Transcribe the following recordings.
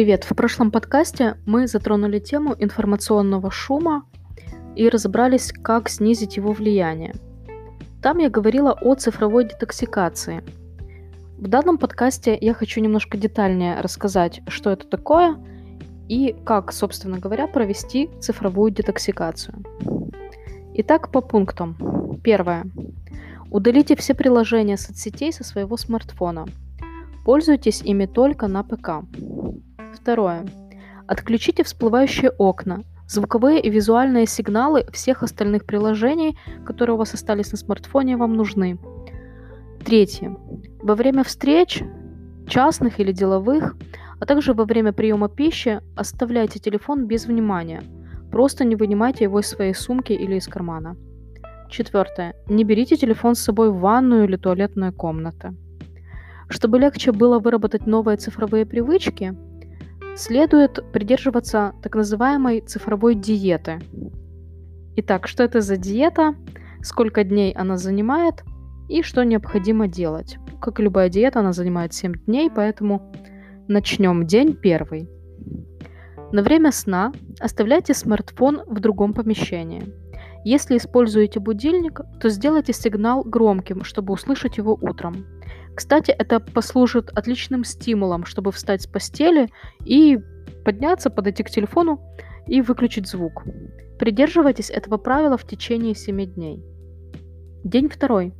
Привет! В прошлом подкасте мы затронули тему информационного шума и разобрались, как снизить его влияние. Там я говорила о цифровой детоксикации. В данном подкасте я хочу немножко детальнее рассказать, что это такое и как, собственно говоря, провести цифровую детоксикацию. Итак, по пунктам. Первое. Удалите все приложения соцсетей со своего смартфона. Пользуйтесь ими только на ПК. Второе. Отключите всплывающие окна, звуковые и визуальные сигналы всех остальных приложений, которые у вас остались на смартфоне, вам нужны. Третье. Во время встреч, частных или деловых, а также во время приема пищи оставляйте телефон без внимания. Просто не вынимайте его из своей сумки или из кармана. Четвертое. Не берите телефон с собой в ванную или туалетную комнаты. Чтобы легче было выработать новые цифровые привычки, следует придерживаться так называемой цифровой диеты. Итак, что это за диета, сколько дней она занимает и что необходимо делать. Как и любая диета, она занимает 7 дней, поэтому начнем день первый. На время сна оставляйте смартфон в другом помещении – если используете будильник, то сделайте сигнал громким, чтобы услышать его утром. Кстати, это послужит отличным стимулом, чтобы встать с постели и подняться, подойти к телефону и выключить звук. Придерживайтесь этого правила в течение 7 дней. День второй.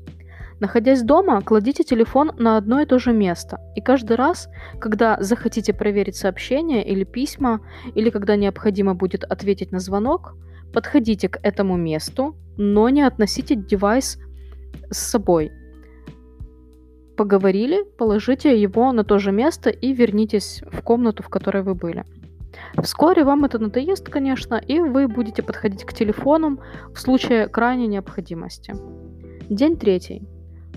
Находясь дома, кладите телефон на одно и то же место. И каждый раз, когда захотите проверить сообщения или письма, или когда необходимо будет ответить на звонок, Подходите к этому месту, но не относите девайс с собой. Поговорили, положите его на то же место и вернитесь в комнату, в которой вы были. Вскоре вам это надоест, конечно, и вы будете подходить к телефонам в случае крайней необходимости. День третий.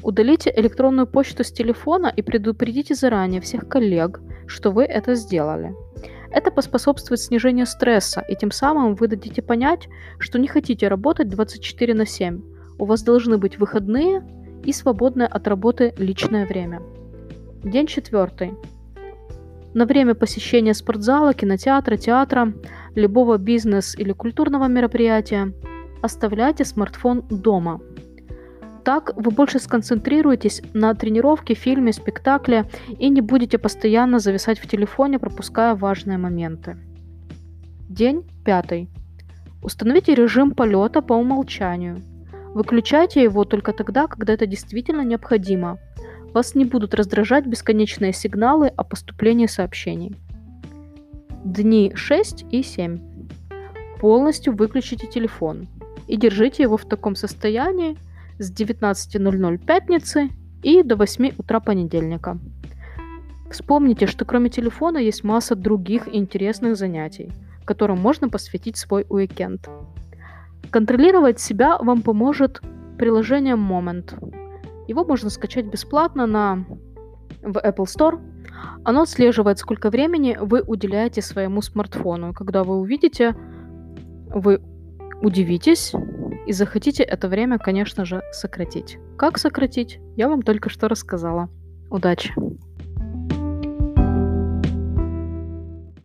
Удалите электронную почту с телефона и предупредите заранее всех коллег, что вы это сделали. Это поспособствует снижению стресса, и тем самым вы дадите понять, что не хотите работать 24 на 7. У вас должны быть выходные и свободное от работы личное время. День четвертый. На время посещения спортзала, кинотеатра, театра, любого бизнес или культурного мероприятия оставляйте смартфон дома – так вы больше сконцентрируетесь на тренировке, фильме, спектакле и не будете постоянно зависать в телефоне, пропуская важные моменты. День пятый. Установите режим полета по умолчанию. Выключайте его только тогда, когда это действительно необходимо. Вас не будут раздражать бесконечные сигналы о поступлении сообщений. Дни 6 и 7. Полностью выключите телефон и держите его в таком состоянии, с 19.00 пятницы и до 8 утра понедельника. Вспомните, что кроме телефона есть масса других интересных занятий, которым можно посвятить свой уикенд. Контролировать себя вам поможет приложение Moment. Его можно скачать бесплатно на в Apple Store. Оно отслеживает, сколько времени вы уделяете своему смартфону. когда вы увидите, вы удивитесь и захотите это время, конечно же, сократить. Как сократить, я вам только что рассказала. Удачи!